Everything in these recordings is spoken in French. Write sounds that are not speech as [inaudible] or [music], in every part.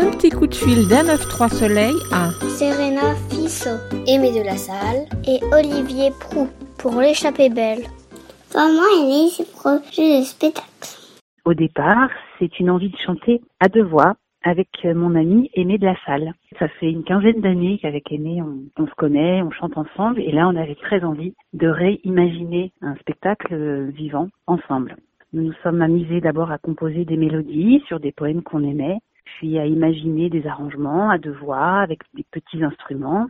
Un petit coup de fil d'un 9-3 soleil à Serena Fisso, Aimé de la Salle et Olivier Prou pour l'échappée belle. Comment est né ce projet de spectacle Au départ, c'est une envie de chanter à deux voix avec mon ami Aimé de la Salle. Ça fait une quinzaine d'années qu'avec Aimé, on, on, se connaît, on chante ensemble, et là, on avait très envie de réimaginer un spectacle euh, vivant ensemble. Nous nous sommes amusés d'abord à composer des mélodies sur des poèmes qu'on aimait, puis à imaginer des arrangements à deux voix avec des petits instruments.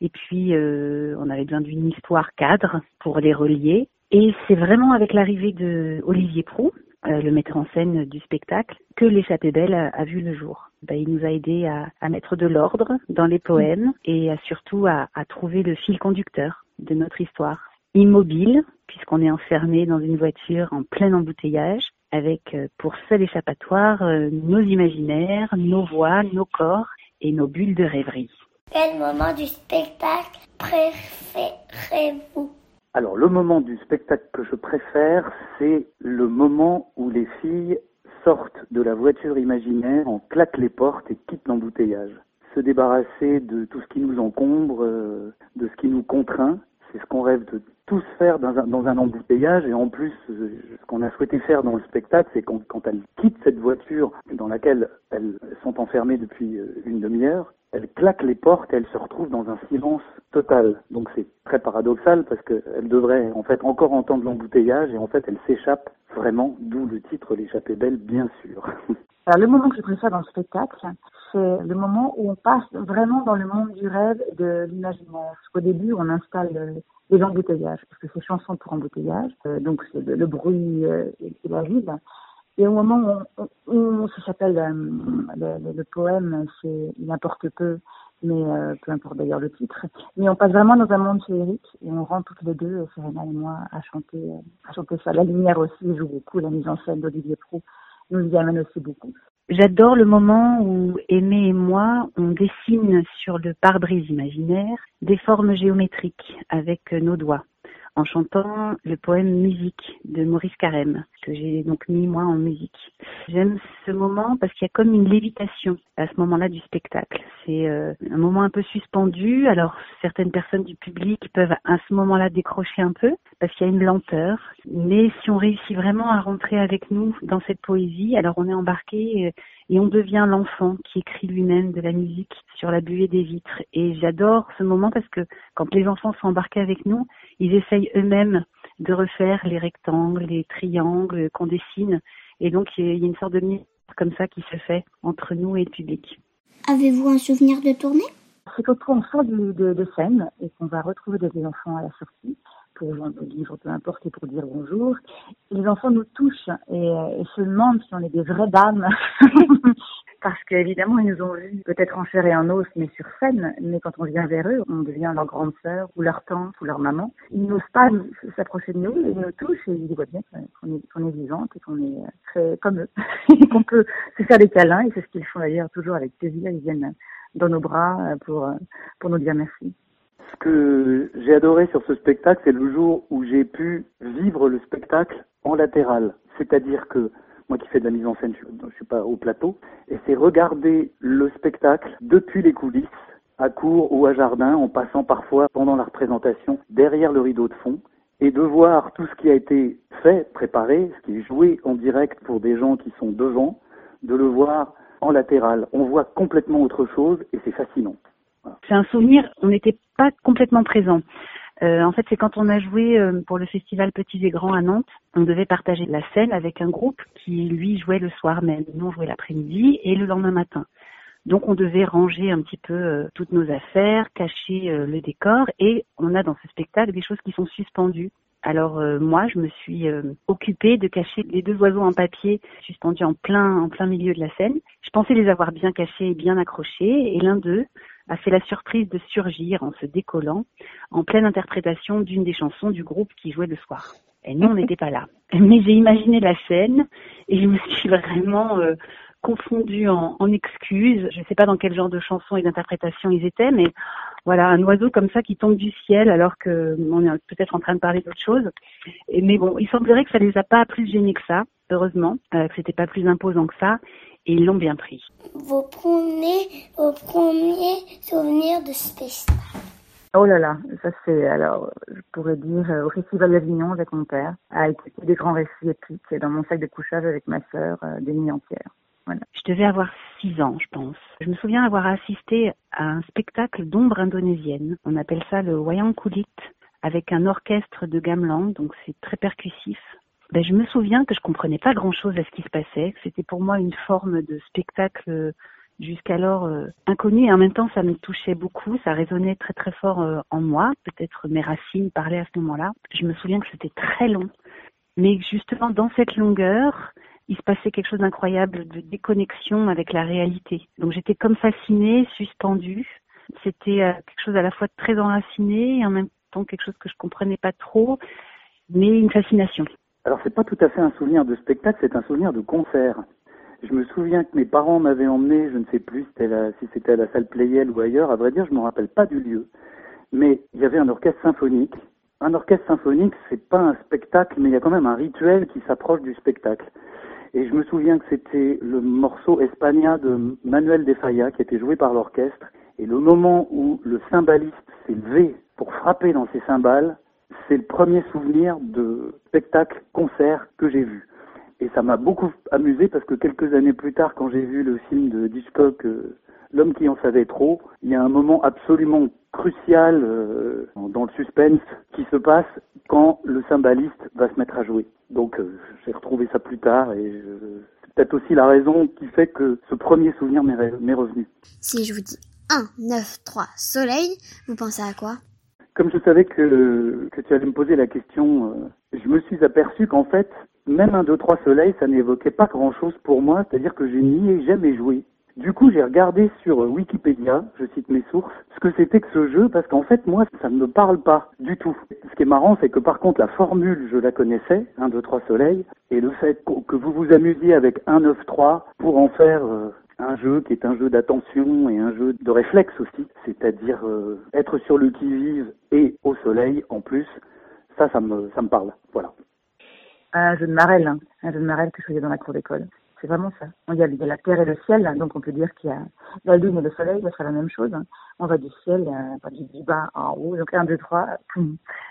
Et puis, euh, on avait besoin d'une histoire cadre pour les relier. Et c'est vraiment avec l'arrivée de Olivier Prou, euh, le metteur en scène du spectacle, que l'échappée belle a, vu le jour. Ben, il nous a aidé à, à mettre de l'ordre dans les poèmes et à, surtout à, à trouver le fil conducteur de notre histoire. Immobile, puisqu'on est enfermé dans une voiture en plein embouteillage, avec euh, pour seul échappatoire euh, nos imaginaires, nos voix, nos corps et nos bulles de rêverie. Quel moment du spectacle préférez-vous? Alors le moment du spectacle que je préfère, c'est le moment où les filles sortent de la voiture imaginaire, on claque les portes et quittent l'embouteillage. Se débarrasser de tout ce qui nous encombre, euh, de ce qui nous contraint, c'est ce qu'on rêve de tous faire dans un, embouteillage et en plus ce qu'on a souhaité faire dans le spectacle c'est quand, quand elles quittent cette voiture dans laquelle elles sont enfermées depuis une demi-heure elles claquent les portes et elles se retrouvent dans un silence total. Donc c'est très paradoxal parce qu'elles devraient en fait encore entendre l'embouteillage et en fait elles s'échappent vraiment, d'où le titre L'échappée belle bien sûr. [laughs] Alors le moment que je préfère dans le spectacle, c'est le moment où on passe vraiment dans le monde du rêve de l'imaginaire. Au début, on installe les embouteillages, parce que c'est chanson pour embouteillage, euh, donc c'est le, bruit euh, et, la ville. Et au moment où on, on, ça s'appelle euh, le, poème, c'est Il importe peu, mais peu importe d'ailleurs le titre. Mais on passe vraiment dans un monde féerique et on rentre toutes les deux, Serena et moi, à chanter, à chanter ça. La lumière aussi joue beaucoup, la mise en scène d'Olivier Prou J'adore le moment où Aimé et moi, on dessine sur le pare-brise imaginaire des formes géométriques avec nos doigts en chantant le poème Musique de Maurice Carême, que j'ai donc mis moi en musique. J'aime ce moment parce qu'il y a comme une lévitation à ce moment-là du spectacle. C'est euh, un moment un peu suspendu, alors certaines personnes du public peuvent à ce moment-là décrocher un peu parce qu'il y a une lenteur, mais si on réussit vraiment à rentrer avec nous dans cette poésie, alors on est embarqué et on devient l'enfant qui écrit lui-même de la musique sur la buée des vitres. Et j'adore ce moment parce que quand les enfants sont embarqués avec nous, ils essayent eux-mêmes de refaire les rectangles, les triangles qu'on dessine. Et donc, il y a une sorte de mystère comme ça qui se fait entre nous et le public. Avez-vous un souvenir de tournée? C'est quand on sort de, de, de scène et qu'on va retrouver des enfants à la sortie pour vendre le livre, peu importe, et pour dire bonjour. Les enfants nous touchent et, et se demandent si on est des vraies dames. [laughs] parce qu'évidemment, ils nous ont vus peut-être en chair et en os, mais sur scène. Mais quand on vient vers eux, on devient leur grande sœur, ou leur tante, ou leur maman. Ils n'osent pas s'approcher de nous, ils nous touchent et ils voient bien qu'on est, qu'on est vivante et qu'on est très comme eux. [laughs] et qu'on peut se faire des câlins, et c'est ce qu'ils font d'ailleurs toujours avec plaisir. Ils viennent dans nos bras pour, pour nous dire merci. Ce que j'ai adoré sur ce spectacle, c'est le jour où j'ai pu vivre le spectacle en latéral. C'est-à-dire que moi qui fais de la mise en scène, je ne suis pas au plateau, et c'est regarder le spectacle depuis les coulisses, à court ou à jardin, en passant parfois pendant la représentation derrière le rideau de fond, et de voir tout ce qui a été fait, préparé, ce qui est joué en direct pour des gens qui sont devant, de le voir en latéral. On voit complètement autre chose et c'est fascinant. C'est un souvenir, on n'était pas complètement présent. Euh, en fait, c'est quand on a joué euh, pour le festival Petits et Grands à Nantes, on devait partager la scène avec un groupe qui, lui, jouait le soir même. Nous, on jouait l'après-midi et le lendemain matin. Donc, on devait ranger un petit peu euh, toutes nos affaires, cacher euh, le décor et on a dans ce spectacle des choses qui sont suspendues. Alors euh, moi, je me suis occupée de cacher les deux oiseaux en papier suspendus en plein en plein milieu de la scène. Je pensais les avoir bien cachés et bien accrochés et l'un d'eux a fait la surprise de surgir en se décollant en pleine interprétation d'une des chansons du groupe qui jouait le soir. Et nous, on [laughs] n'était pas là. Mais j'ai imaginé la scène et je me suis vraiment euh, confondue en, en excuses. Je ne sais pas dans quel genre de chanson et d'interprétation ils étaient, mais voilà, un oiseau comme ça qui tombe du ciel alors que on est peut-être en train de parler d'autre chose. Et, mais bon, il semblerait que ça les a pas plus gênés que ça. Heureusement, euh, que c'était pas plus imposant que ça, et ils l'ont bien pris. Vos premiers, vos premiers souvenirs de spectacle. Oh là là, ça c'est alors je pourrais dire euh, au Festival d'Avignon avec mon père, à écouter des grands récits épiques dans mon sac de couchage avec ma sœur euh, des nuits entières. Voilà. Je devais avoir six ans, je pense. Je me souviens avoir assisté à un spectacle d'ombre indonésienne. On appelle ça le wayang kulit, avec un orchestre de gamelan, donc c'est très percussif. Ben, je me souviens que je comprenais pas grand-chose à ce qui se passait. C'était pour moi une forme de spectacle jusqu'alors euh, inconnu et en même temps ça me touchait beaucoup, ça résonnait très très fort euh, en moi. Peut-être mes racines parlaient à ce moment-là. Je me souviens que c'était très long, mais justement dans cette longueur, il se passait quelque chose d'incroyable de déconnexion avec la réalité. Donc j'étais comme fascinée, suspendue. C'était euh, quelque chose à la fois très enraciné et en même temps quelque chose que je comprenais pas trop, mais une fascination. Alors c'est pas tout à fait un souvenir de spectacle, c'est un souvenir de concert. Je me souviens que mes parents m'avaient emmené, je ne sais plus si c'était à la salle Playel ou ailleurs, à vrai dire je ne me rappelle pas du lieu. Mais il y avait un orchestre symphonique. Un orchestre symphonique, c'est pas un spectacle, mais il y a quand même un rituel qui s'approche du spectacle. Et je me souviens que c'était le morceau Espagna de Manuel de Falla qui était joué par l'orchestre. Et le moment où le cymbaliste s'est levé pour frapper dans ses cymbales, c'est le premier souvenir de spectacle, concert que j'ai vu. Et ça m'a beaucoup amusé parce que quelques années plus tard, quand j'ai vu le film de Hitchcock, euh, L'homme qui en savait trop, il y a un moment absolument crucial euh, dans le suspense qui se passe quand le cymbaliste va se mettre à jouer. Donc euh, j'ai retrouvé ça plus tard et c'est peut-être aussi la raison qui fait que ce premier souvenir m'est revenu. Si je vous dis 1, 9, 3, soleil, vous pensez à quoi? Comme je savais que, que tu allais me poser la question, je me suis aperçu qu'en fait, même un 2-3 soleil, ça n'évoquait pas grand-chose pour moi, c'est-à-dire que je n'y ai jamais joué. Du coup, j'ai regardé sur Wikipédia, je cite mes sources, ce que c'était que ce jeu, parce qu'en fait, moi, ça ne me parle pas du tout. Ce qui est marrant, c'est que par contre, la formule, je la connaissais, 1, 2, 3 soleil, et le fait que vous vous amusiez avec 1, 9, 3 pour en faire euh, un jeu qui est un jeu d'attention et un jeu de réflexe aussi, c'est-à-dire euh, être sur le qui-vive et au soleil en plus, ça, ça me, ça me parle. Voilà un jeu de marelle, hein. un jeu de marelle que je faisais dans la cour d'école. C'est vraiment ça. Il y, a, la terre et le ciel, donc on peut dire qu'il y a la lune et le soleil, ça sera la même chose. Hein. On va du ciel, euh, du, bas en haut, donc un, deux, trois,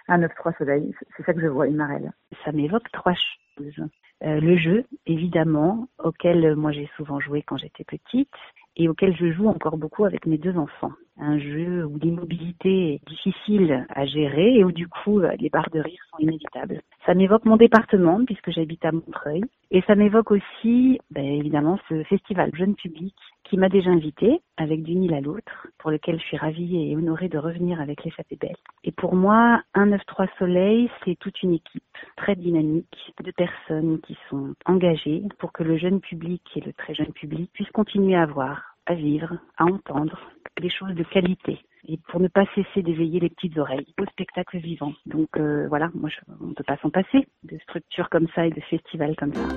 un, neuf, trois soleil. C'est ça que je vois, une marelle. Ça m'évoque trois choses. Euh, le jeu, évidemment, auquel moi j'ai souvent joué quand j'étais petite et auquel je joue encore beaucoup avec mes deux enfants. Un jeu où l'immobilité est difficile à gérer et où du coup les barres de rire sont inévitables. Ça m'évoque mon département puisque j'habite à Montreuil et ça m'évoque aussi ben, évidemment ce festival jeune public qui m'a déjà invité avec d'une île à l'autre, pour lequel je suis ravie et honorée de revenir avec les Belle. Et pour moi, un 9-3 Soleil, c'est toute une équipe très dynamique de personnes qui sont engagées pour que le jeune public et le très jeune public puissent continuer à voir, à vivre, à entendre des choses de qualité et pour ne pas cesser d'éveiller les petites oreilles au spectacle vivant. Donc euh, voilà, moi on ne peut pas s'en passer de structures comme ça et de festivals comme ça.